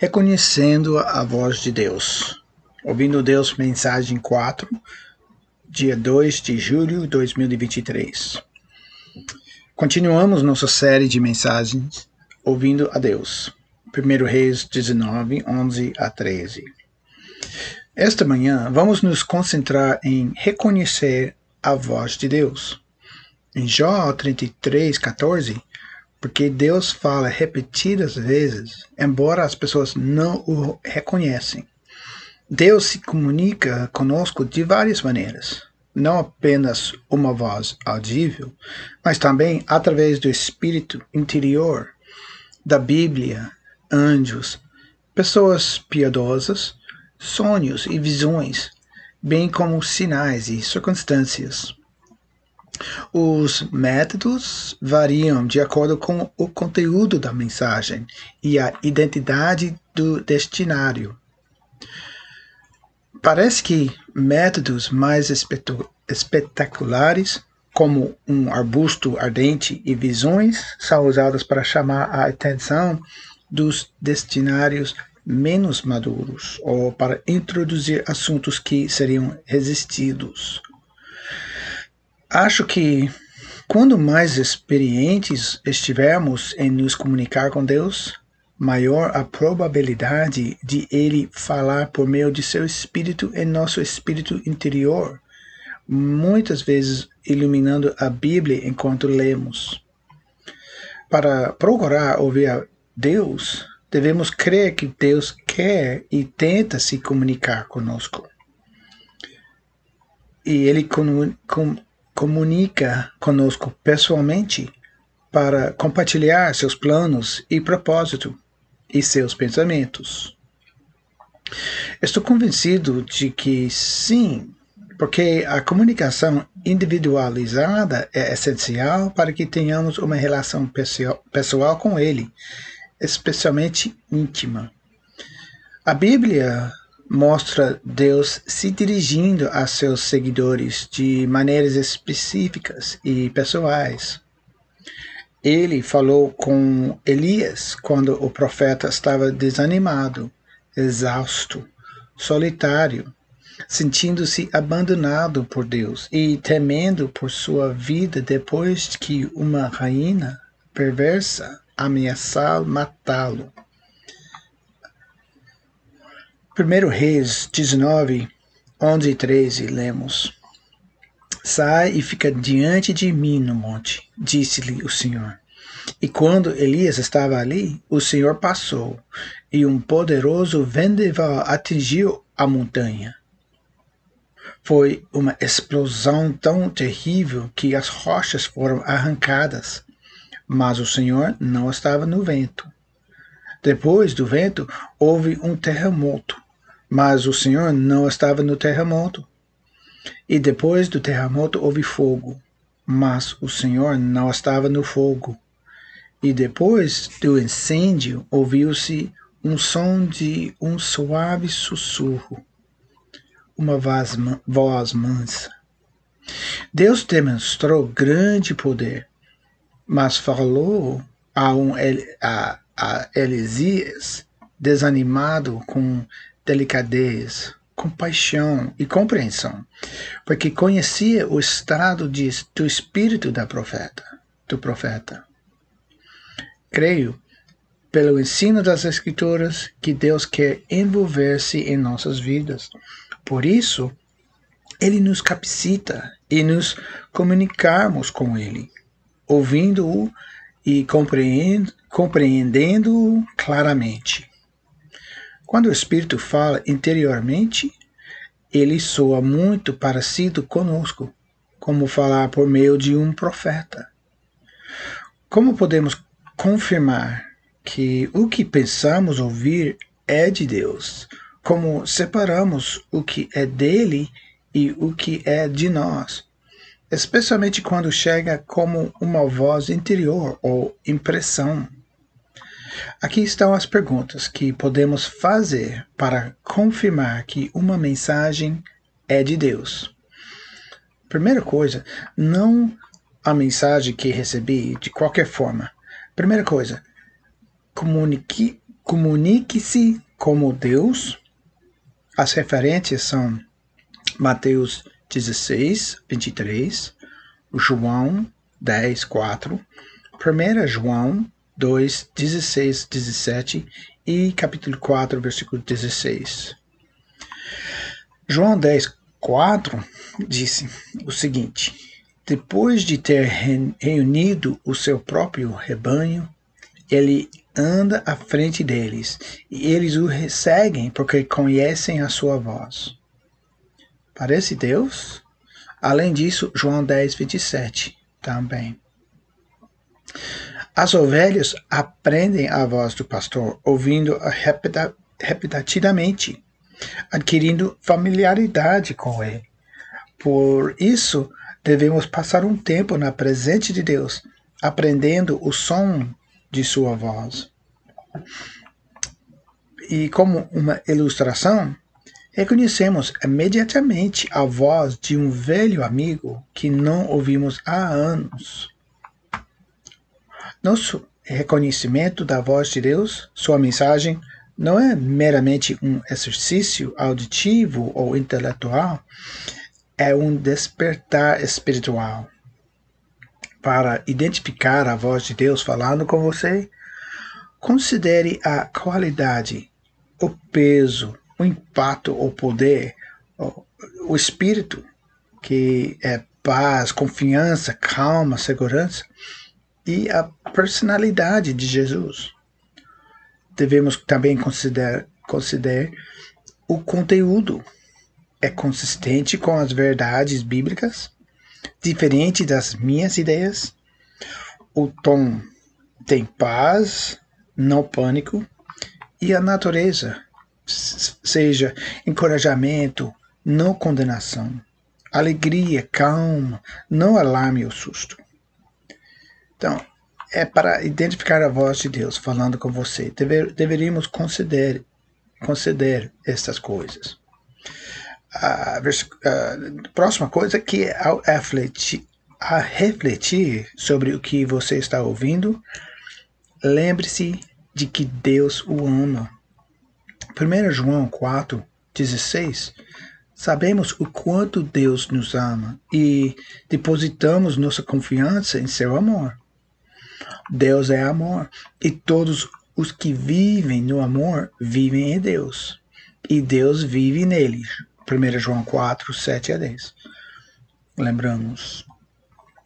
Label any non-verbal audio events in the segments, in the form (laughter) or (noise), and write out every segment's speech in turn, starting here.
Reconhecendo a voz de Deus. Ouvindo Deus, mensagem 4, dia 2 de julho de 2023. Continuamos nossa série de mensagens Ouvindo a Deus. 1 Reis 19, 11 a 13. Esta manhã vamos nos concentrar em reconhecer a voz de Deus. Em Jó 33, 14, porque Deus fala repetidas vezes, embora as pessoas não o reconhecem. Deus se comunica conosco de várias maneiras, não apenas uma voz audível, mas também através do espírito interior, da Bíblia, anjos, pessoas piedosas, sonhos e visões, bem como sinais e circunstâncias. Os métodos variam de acordo com o conteúdo da mensagem e a identidade do destinário. Parece que métodos mais espetaculares, como um arbusto ardente e visões, são usados para chamar a atenção dos destinários menos maduros ou para introduzir assuntos que seriam resistidos. Acho que quando mais experientes estivermos em nos comunicar com Deus, maior a probabilidade de Ele falar por meio de seu Espírito em nosso espírito interior, muitas vezes iluminando a Bíblia enquanto lemos. Para procurar ouvir a Deus, devemos crer que Deus quer e tenta se comunicar conosco. E Ele com, comunica conosco pessoalmente para compartilhar seus planos e propósito e seus pensamentos. Estou convencido de que sim, porque a comunicação individualizada é essencial para que tenhamos uma relação pessoal com Ele, especialmente íntima. A Bíblia mostra Deus se dirigindo a seus seguidores de maneiras específicas e pessoais. Ele falou com Elias quando o profeta estava desanimado, exausto, solitário, sentindo-se abandonado por Deus e temendo por sua vida depois que uma rainha perversa ameaçou matá-lo. 1 Reis 19, 11 e 13, lemos. Sai e fica diante de mim no monte, disse-lhe o Senhor. E quando Elias estava ali, o Senhor passou, e um poderoso vendaval atingiu a montanha. Foi uma explosão tão terrível que as rochas foram arrancadas, mas o Senhor não estava no vento. Depois do vento, houve um terremoto, mas o Senhor não estava no terremoto. E depois do terremoto houve fogo, mas o Senhor não estava no fogo. E depois do incêndio ouviu-se um som de um suave sussurro, uma voz, voz mansa. Deus demonstrou grande poder, mas falou a, um, a, a Elisias, desanimado com delicadeza, compaixão e compreensão, porque conhecia o estado de, do espírito da profeta, do profeta. Creio, pelo ensino das Escrituras, que Deus quer envolver-se em nossas vidas. Por isso, Ele nos capacita e nos comunicarmos com Ele, ouvindo-o e compreendendo-o claramente. Quando o Espírito fala interiormente, ele soa muito parecido conosco, como falar por meio de um profeta. Como podemos confirmar que o que pensamos ouvir é de Deus? Como separamos o que é dele e o que é de nós? Especialmente quando chega como uma voz interior ou impressão Aqui estão as perguntas que podemos fazer para confirmar que uma mensagem é de Deus. Primeira coisa, não a mensagem que recebi de qualquer forma. Primeira coisa, comunique, comunique-se como Deus. As referências são Mateus 16, 23, João 10, 4, 1 João 2, 16, 17 e capítulo 4, versículo 16. João 10, 4 disse o seguinte: Depois de ter reunido o seu próprio rebanho, ele anda à frente deles, e eles o seguem porque conhecem a sua voz. Parece Deus? Além disso, João 10, 27 também. As ovelhas aprendem a voz do pastor ouvindo-a repetidamente, adquirindo familiaridade com ele. Por isso, devemos passar um tempo na presença de Deus, aprendendo o som de sua voz. E como uma ilustração, reconhecemos imediatamente a voz de um velho amigo que não ouvimos há anos. Nosso reconhecimento da voz de Deus, sua mensagem, não é meramente um exercício auditivo ou intelectual, é um despertar espiritual. Para identificar a voz de Deus falando com você, considere a qualidade, o peso, o impacto, o poder, o, espírito, que é paz, confiança, calma, segurança, e a personalidade de Jesus. Devemos também considerar, o conteúdo. É consistente com as verdades bíblicas? Diferente das minhas ideias? O tom tem paz, não pânico? E a natureza, seja encorajamento, não condenação, alegria, calma, não alarme ou susto. Então, é para identificar a voz de Deus falando com você. Dever, deveríamos considerar, considerar estas coisas. A, a próxima coisa que é ao refletir, a refletir sobre o que você está ouvindo, lembre-se de que Deus o ama. 1 João 4, 16 Sabemos o quanto Deus nos ama e depositamos nossa confiança em seu amor. Deus é amor, e todos os que vivem no amor vivem em Deus, e Deus vive neles. 1 João 4, 7 a 10. Lembramos.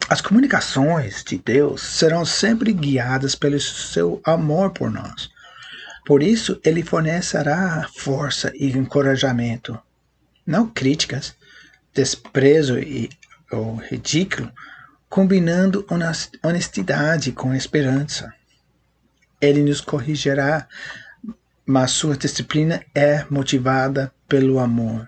As comunicações de Deus serão sempre guiadas pelo seu amor por nós. Por isso, ele fornecerá força e encorajamento, não críticas, desprezo e ou ridículo, combinando honestidade com esperança. Ele nos corrigirá, mas sua disciplina é motivada pelo amor,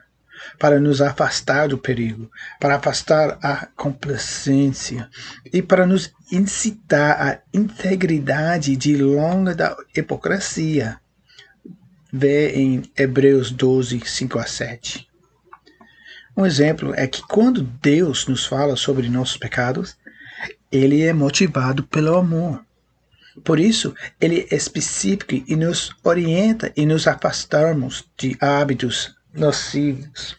para nos afastar do perigo, para afastar a complacência e para nos incitar à integridade de longa da hipocrisia. Vê em Hebreus 12, 5 a 7. Um exemplo é que quando Deus nos fala sobre nossos pecados, ele é motivado pelo amor. Por isso, ele é específico e nos orienta e nos afastarmos de hábitos nocivos.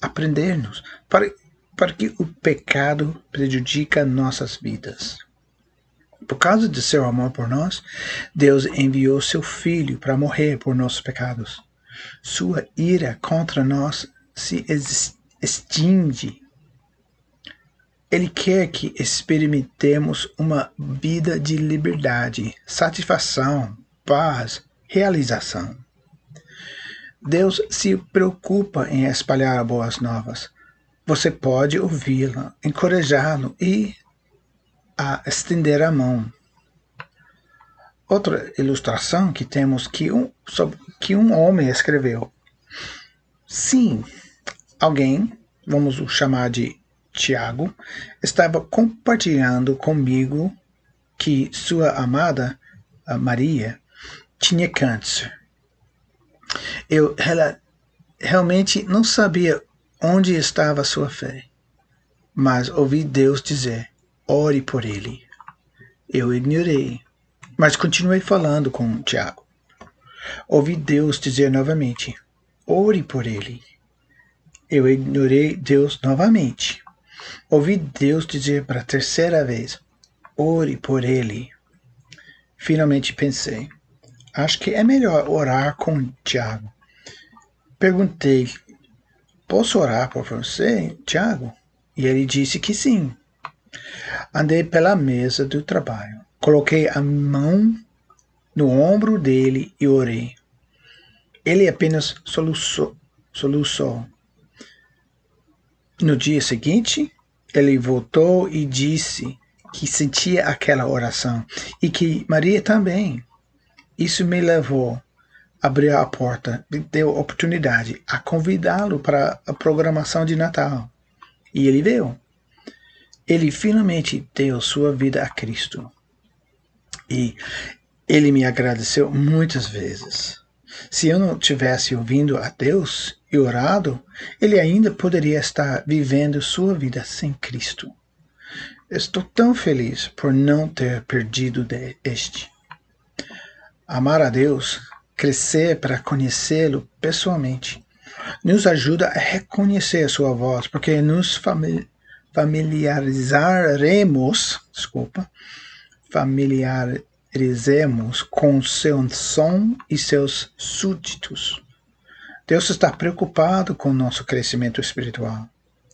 Aprendermos para, para que o pecado prejudica nossas vidas. Por causa de seu amor por nós, Deus enviou seu Filho para morrer por nossos pecados. Sua ira contra nós se extingue. Ele quer que experimentemos uma vida de liberdade, satisfação, paz, realização. Deus se preocupa em espalhar boas novas. Você pode ouvi-la, encorajá-lo e a estender a mão. Outra ilustração que temos que um, que um homem escreveu. Sim, alguém, vamos o chamar de Tiago, estava compartilhando comigo que sua amada Maria tinha câncer. Eu ela, realmente não sabia onde estava sua fé, mas ouvi Deus dizer: ore por ele. Eu ignorei, mas continuei falando com Tiago. ouvi Deus dizer novamente: ore por ele. Eu ignorei Deus novamente. Ouvi Deus dizer para a terceira vez: ore por ele. Finalmente pensei: acho que é melhor orar com Tiago. Perguntei: posso orar por você, Tiago? E ele disse que sim. Andei pela mesa do trabalho. Coloquei a mão no ombro dele e orei. Ele apenas soluçou. soluçou. No dia seguinte, ele voltou e disse que sentia aquela oração e que Maria também. Isso me levou a abrir a porta, me deu oportunidade a convidá-lo para a programação de Natal. E ele veio. Ele finalmente deu sua vida a Cristo. E ele me agradeceu muitas vezes. Se eu não tivesse ouvindo a Deus e orado, ele ainda poderia estar vivendo sua vida sem Cristo. Estou tão feliz por não ter perdido este. Amar a Deus, crescer para conhecê-lo pessoalmente, nos ajuda a reconhecer a sua voz, porque nos familiarizaremos, desculpa, familiar, Erizemos com seu som e seus súditos. Deus está preocupado com o nosso crescimento espiritual,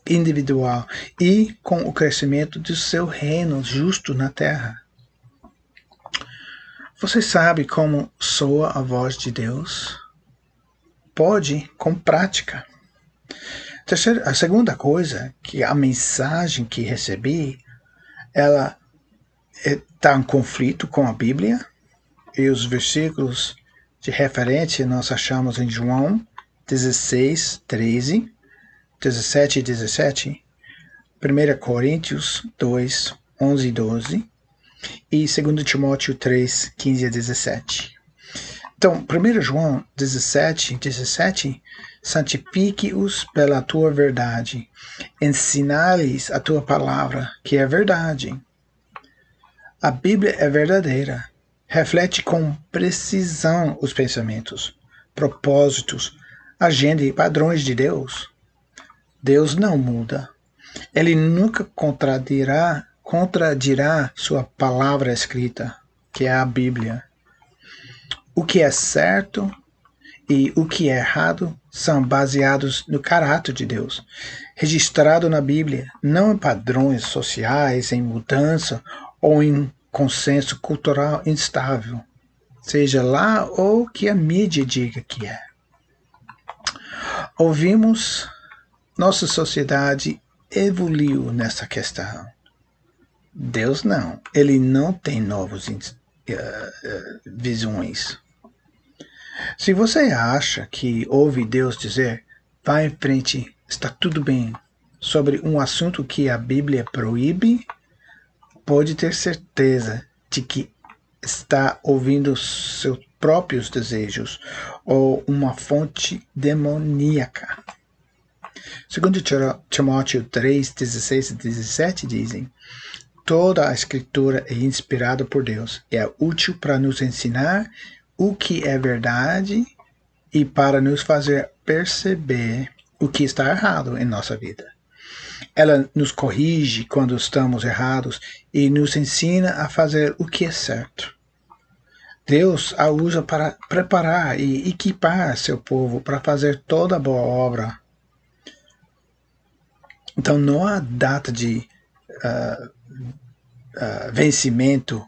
individual e com o crescimento do seu reino justo na terra. Você sabe como soa a voz de Deus? Pode com prática. Terceira, a segunda coisa que a mensagem que recebi, ela está em conflito com a Bíblia e os versículos de referência nós achamos em João 16, 13, 17 e 17, 1 Coríntios 2, 11 e 12 e 2 Timóteo 3, 15 a 17. Então, 1 João 17, 17, santifique-os pela tua verdade, ensina-lhes a tua palavra, que é verdade a Bíblia é verdadeira. Reflete com precisão os pensamentos, propósitos, agenda e padrões de Deus. Deus não muda. Ele nunca contradirá, contradirá sua palavra escrita, que é a Bíblia. O que é certo e o que é errado são baseados no caráter de Deus, registrado na Bíblia, não em padrões sociais, em mudança ou em consenso cultural instável, seja lá ou que a mídia diga que é. Ouvimos, nossa sociedade evoluiu nessa questão. Deus não, ele não tem novas uh, uh, visões. Se você acha que ouve Deus dizer, vá em frente, está tudo bem, sobre um assunto que a Bíblia proíbe, pode ter certeza de que está ouvindo seus próprios desejos ou uma fonte demoníaca. Segundo Timóteo 3, 16 e 17 dizem, toda a escritura é inspirada por Deus e é útil para nos ensinar o que é verdade e para nos fazer perceber o que está errado em nossa vida. Ela nos corrige quando estamos errados e nos ensina a fazer o que é certo. Deus a usa para preparar e equipar seu povo para fazer toda a boa obra. Então não há data de uh, uh, vencimento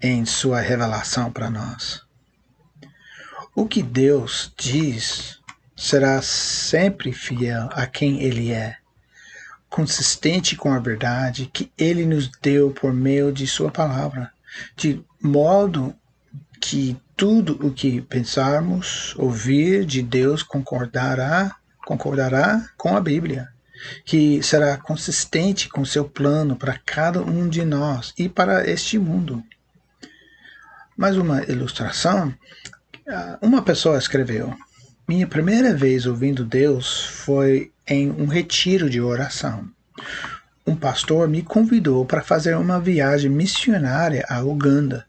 em sua revelação para nós. O que Deus diz será sempre fiel a quem Ele é consistente com a verdade que ele nos deu por meio de sua palavra, de modo que tudo o que pensarmos, ouvir de Deus concordará, concordará com a Bíblia, que será consistente com seu plano para cada um de nós e para este mundo. Mais uma ilustração. Uma pessoa escreveu: Minha primeira vez ouvindo Deus foi em um retiro de oração. Um pastor me convidou para fazer uma viagem missionária à Uganda.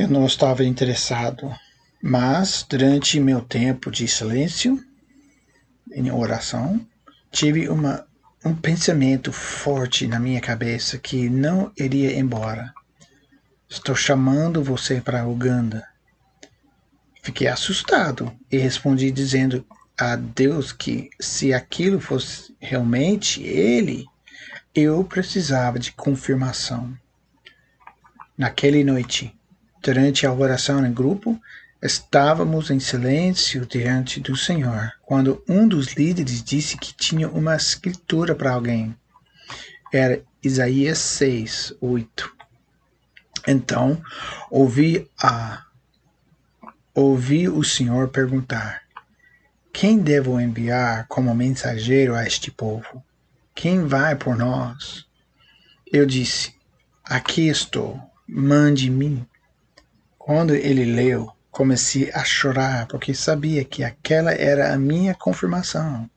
Eu não estava interessado Mas, durante meu tempo de silêncio, em oração, tive uma, um pensamento forte na minha cabeça que não iria embora. Estou chamando você para Uganda. Fiquei assustado e respondi dizendo a Deus que se aquilo fosse realmente Ele, eu precisava de confirmação. Naquela noite, durante a oração em grupo, estávamos em silêncio diante do Senhor, quando um dos líderes disse que tinha uma escritura para alguém. Era Isaías 6, 8. Então, ouvi a ouvi o Senhor perguntar: Quem devo enviar como mensageiro a este povo? Quem vai por nós? Eu disse: Aqui estou, mande-me. Quando ele leu, comecei a chorar porque sabia que aquela era a minha confirmação.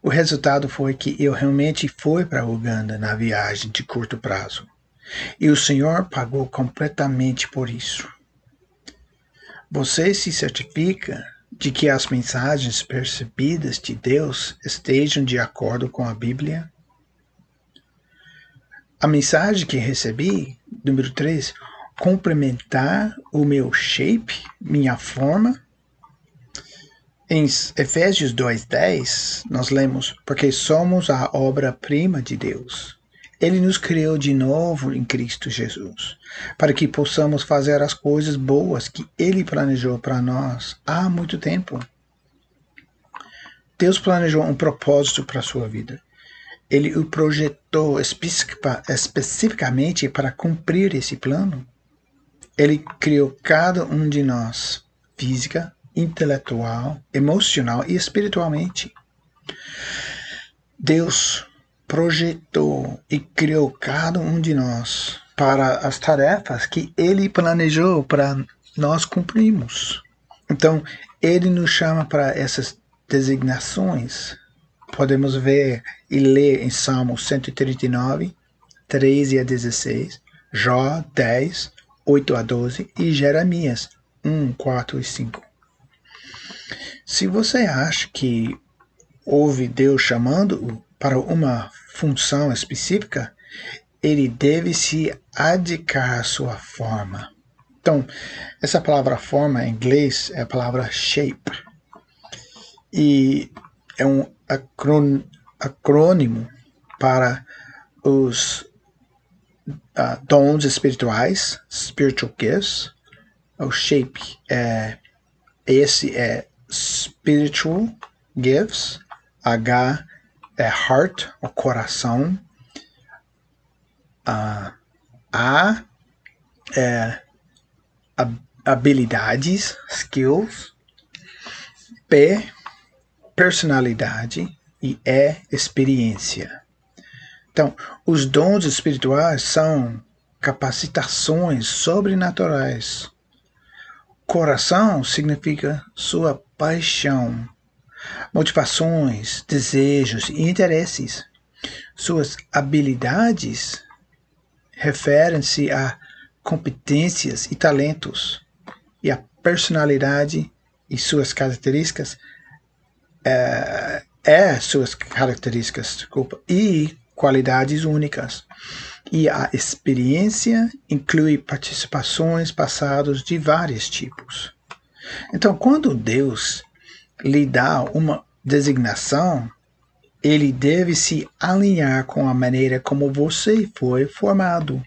O resultado foi que eu realmente fui para Uganda na viagem de curto prazo. E o Senhor pagou completamente por isso. Você se certifica de que as mensagens percebidas de Deus estejam de acordo com a Bíblia? A mensagem que recebi, número 3, complementar o meu shape, minha forma. Em Efésios 2:10, nós lemos: "Porque somos a obra-prima de Deus, ele nos criou de novo em Cristo Jesus, para que possamos fazer as coisas boas que Ele planejou para nós há muito tempo. Deus planejou um propósito para a sua vida. Ele o projetou especificamente para cumprir esse plano. Ele criou cada um de nós, física, intelectual, emocional e espiritualmente. Deus projetou e criou cada um de nós para as tarefas que ele planejou para nós cumprirmos. Então, ele nos chama para essas designações. Podemos ver e ler em Salmo 139, 13 a 16, Jó 10, 8 a 12 e Jeremias 1, 4 e 5. Se você acha que houve Deus chamando para uma função específica, ele deve se adicar à sua forma. Então, essa palavra forma em inglês é a palavra shape. E é um acrônimo para os uh, dons espirituais, spiritual gifts. O shape é esse é spiritual gifts, H é heart, o coração. Uh, a é habilidades, skills. P, personalidade. E E, experiência. Então, os dons espirituais são capacitações sobrenaturais. Coração significa sua paixão motivações, desejos e interesses. Suas habilidades referem-se a competências e talentos, e a personalidade e suas características é, é suas características, desculpa, e qualidades únicas. E a experiência inclui participações passadas de vários tipos. Então, quando Deus lhe dá uma designação, ele deve se alinhar com a maneira como você foi formado.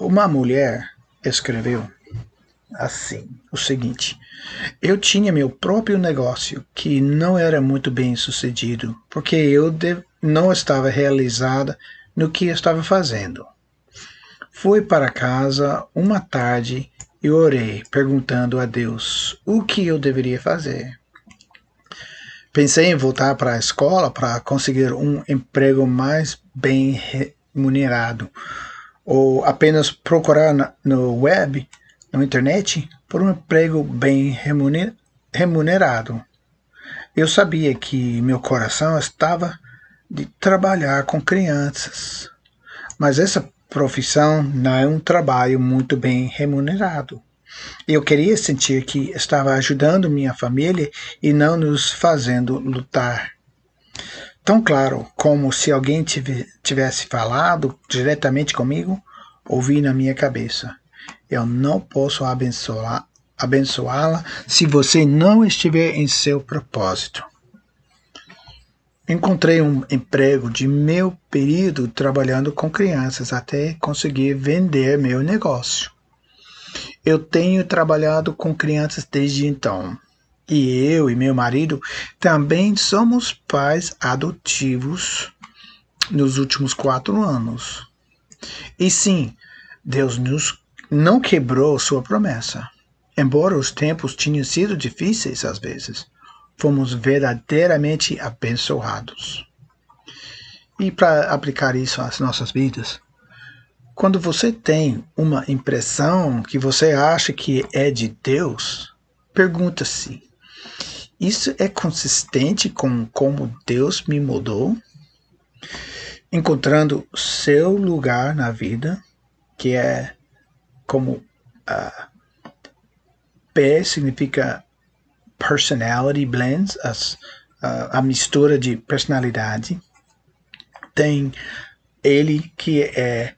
Uma mulher escreveu assim o seguinte: Eu tinha meu próprio negócio que não era muito bem sucedido, porque eu não estava realizada no que estava fazendo. Fui para casa uma tarde e orei, perguntando a Deus o que eu deveria fazer. Pensei em voltar para a escola para conseguir um emprego mais bem remunerado, ou apenas procurar no web, na internet, por um emprego bem remunerado. Eu sabia que meu coração estava de trabalhar com crianças, mas essa profissão não é um trabalho muito bem remunerado. Eu queria sentir que estava ajudando minha família e não nos fazendo lutar. Tão claro como se alguém tivesse falado diretamente comigo, ouvi na minha cabeça. Eu não posso abençoá-la abençoá se você não estiver em seu propósito. Encontrei um emprego de meu período trabalhando com crianças até conseguir vender meu negócio. Eu tenho trabalhado com crianças desde então. E eu e meu marido também somos pais adotivos nos últimos quatro anos. E sim, Deus nos não quebrou sua promessa. Embora os tempos tenham sido difíceis às vezes, fomos verdadeiramente abençoados. E para aplicar isso às nossas vidas, quando você tem uma impressão que você acha que é de Deus, pergunta-se: isso é consistente com como Deus me mudou? Encontrando seu lugar na vida, que é como uh, P significa personality blends, as, uh, a mistura de personalidade. Tem ele que é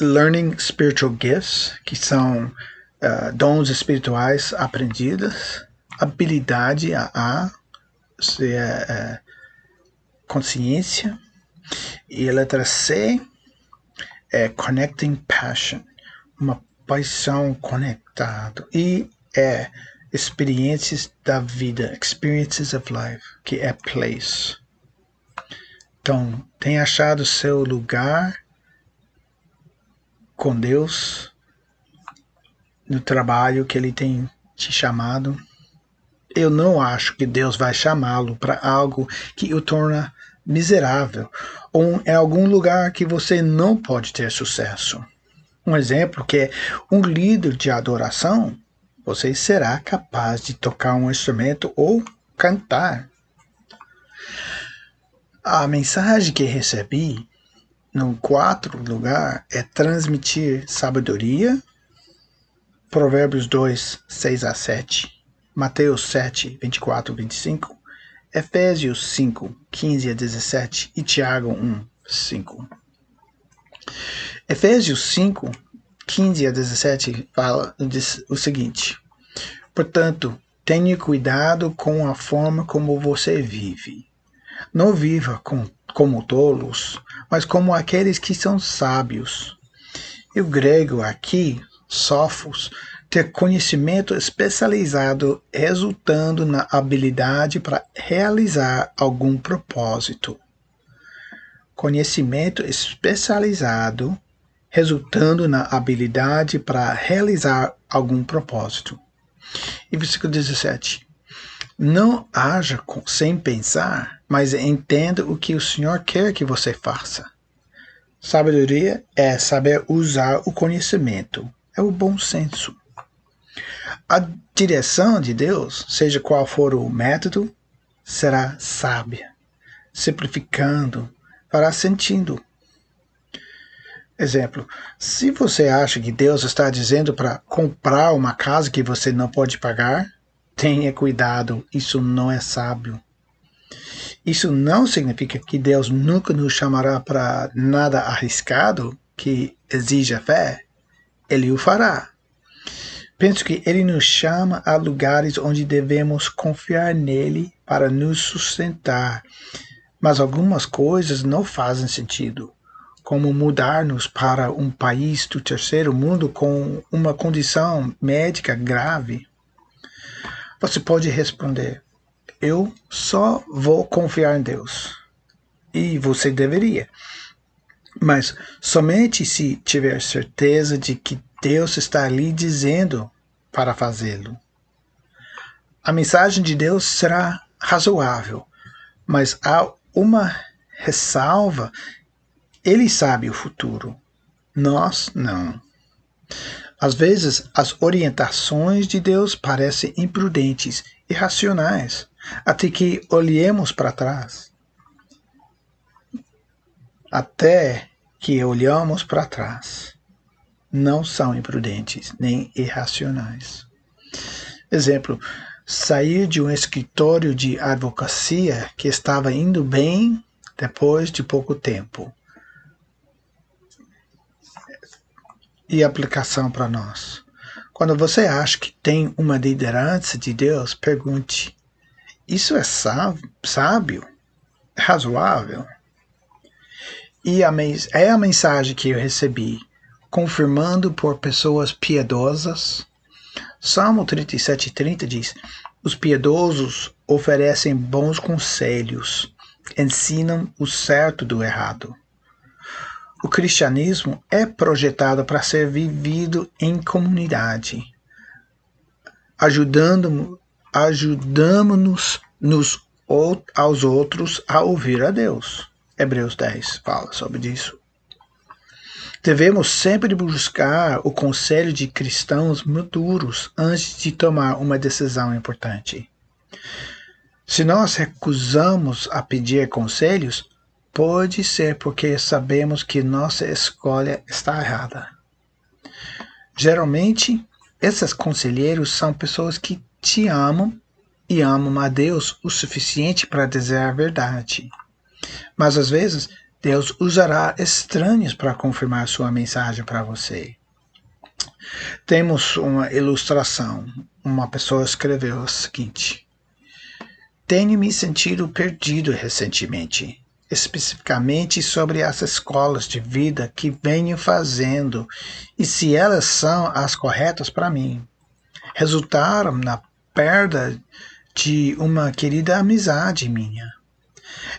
learning spiritual gifts, que são uh, dons espirituais aprendidos, habilidade a, a se é, é, consciência e a letra C é connecting passion, uma paixão conectado e é experiências da vida, experiences of life, que é place. Então, tem achado seu lugar com Deus no trabalho que Ele tem te chamado. Eu não acho que Deus vai chamá-lo para algo que o torna miserável ou em algum lugar que você não pode ter sucesso. Um exemplo que é um líder de adoração você será capaz de tocar um instrumento ou cantar. A mensagem que recebi no quarto lugar é transmitir sabedoria. Provérbios 2, 6 a 7. Mateus 7, 24 25. Efésios 5, 15 a 17 e Tiago 1, 5. Efésios 5, 15 a 17 fala diz o seguinte: Portanto, tenha cuidado com a forma como você vive. Não viva com, como tolos, mas como aqueles que são sábios. E o grego aqui, sofos, ter conhecimento especializado resultando na habilidade para realizar algum propósito. Conhecimento especializado resultando na habilidade para realizar algum propósito. E versículo 17. Não haja sem pensar, mas entenda o que o Senhor quer que você faça. Sabedoria é saber usar o conhecimento, é o bom senso. A direção de Deus, seja qual for o método, será sábia, simplificando, fará sentido Exemplo, se você acha que Deus está dizendo para comprar uma casa que você não pode pagar, tenha cuidado, isso não é sábio. Isso não significa que Deus nunca nos chamará para nada arriscado que exija fé. Ele o fará. Penso que ele nos chama a lugares onde devemos confiar nele para nos sustentar. Mas algumas coisas não fazem sentido como mudar-nos para um país do terceiro mundo com uma condição médica grave? Você pode responder: Eu só vou confiar em Deus. E você deveria. Mas somente se tiver certeza de que Deus está ali dizendo para fazê-lo. A mensagem de Deus será razoável, mas há uma ressalva ele sabe o futuro. Nós não. Às vezes, as orientações de Deus parecem imprudentes, irracionais, até que olhemos para trás. Até que olhamos para trás. não são imprudentes nem irracionais. Exemplo, sair de um escritório de advocacia que estava indo bem depois de pouco tempo. E aplicação para nós. Quando você acha que tem uma liderança de Deus, pergunte: isso é sábio? É razoável? E a, é a mensagem que eu recebi, confirmando por pessoas piedosas. Salmo 37,30 diz: Os piedosos oferecem bons conselhos, ensinam o certo do errado. O cristianismo é projetado para ser vivido em comunidade, ajudando ajudamos-nos nos aos outros a ouvir a Deus. Hebreus 10 fala sobre isso. Devemos sempre buscar o conselho de cristãos maduros antes de tomar uma decisão importante. Se nós recusamos a pedir conselhos, Pode ser porque sabemos que nossa escolha está errada. Geralmente, esses conselheiros são pessoas que te amam e amam a Deus o suficiente para dizer a verdade. Mas às vezes, Deus usará estranhos para confirmar sua mensagem para você. Temos uma ilustração. Uma pessoa escreveu o seguinte: Tenho me sentido perdido recentemente especificamente sobre as escolas de vida que venho fazendo e se elas são as corretas para mim. Resultaram na perda de uma querida amizade minha.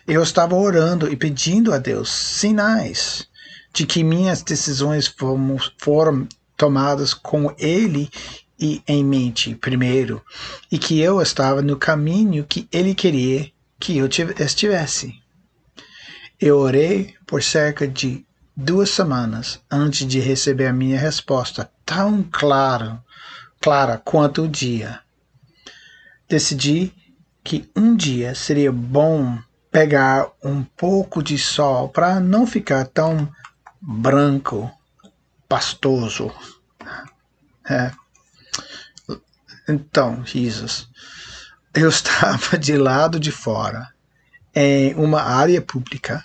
Eu estava orando e pedindo a Deus sinais de que minhas decisões foram, foram tomadas com Ele e em mente primeiro, e que eu estava no caminho que Ele queria que eu estivesse. Eu orei por cerca de duas semanas antes de receber a minha resposta tão clara, clara quanto o dia. Decidi que um dia seria bom pegar um pouco de sol para não ficar tão branco, pastoso. É. Então, Jesus, eu (laughs) estava de lado de fora em uma área pública,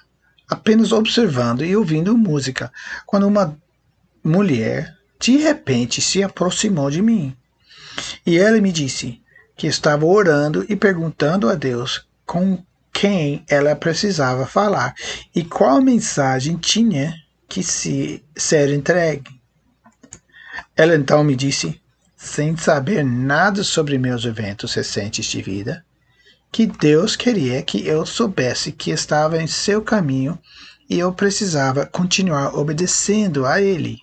apenas observando e ouvindo música, quando uma mulher de repente se aproximou de mim. E ela me disse que estava orando e perguntando a Deus com quem ela precisava falar e qual mensagem tinha que se ser entregue. Ela então me disse, sem saber nada sobre meus eventos recentes de vida, que Deus queria que eu soubesse que estava em seu caminho e eu precisava continuar obedecendo a Ele.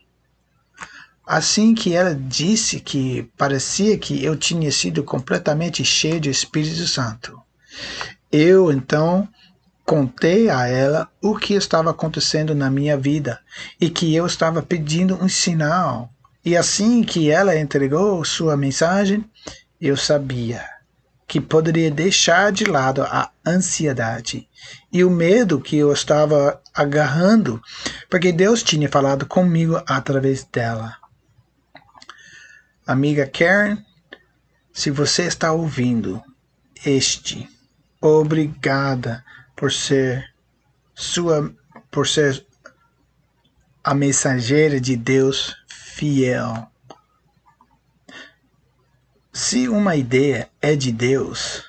Assim que ela disse que parecia que eu tinha sido completamente cheio de Espírito Santo. Eu então contei a ela o que estava acontecendo na minha vida e que eu estava pedindo um sinal. E assim que ela entregou sua mensagem, eu sabia que poderia deixar de lado a ansiedade e o medo que eu estava agarrando, porque Deus tinha falado comigo através dela. Amiga Karen, se você está ouvindo este, obrigada por ser sua por ser a mensageira de Deus fiel. Se uma ideia é de Deus,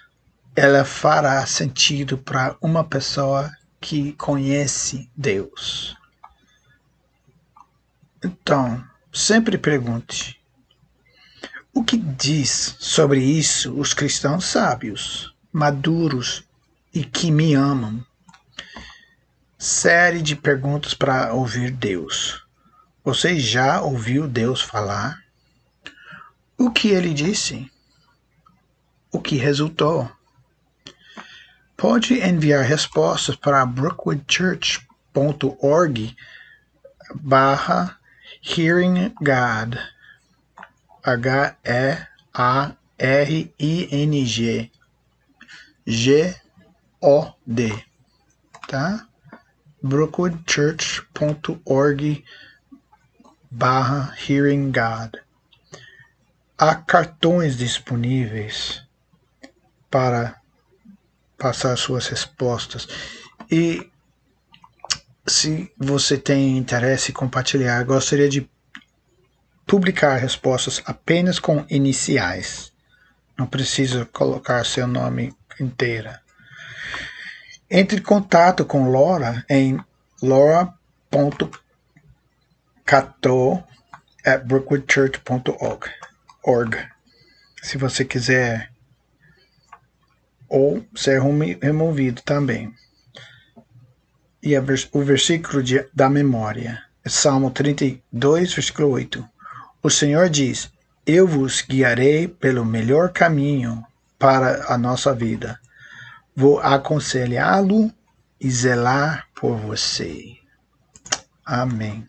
ela fará sentido para uma pessoa que conhece Deus. Então, sempre pergunte: o que diz sobre isso os cristãos sábios, maduros e que me amam? Série de perguntas para ouvir Deus. Você já ouviu Deus falar? O que ele disse? O que resultou? Pode enviar respostas para brookwoodchurch.org barra Hearing God H-E-A-R-I-N-G G-O-D tá? brookwoodchurch.org barra Hearing God. Há cartões disponíveis para passar suas respostas. E se você tem interesse em compartilhar, gostaria de publicar respostas apenas com iniciais. Não precisa colocar seu nome inteira. Entre em contato com Laura em laura.cato at brookwoodchurch.org se você quiser ou ser removido também. E o versículo de, da memória é Salmo 32, versículo 8. O Senhor diz: Eu vos guiarei pelo melhor caminho para a nossa vida. Vou aconselhá-lo e zelar por você. Amém.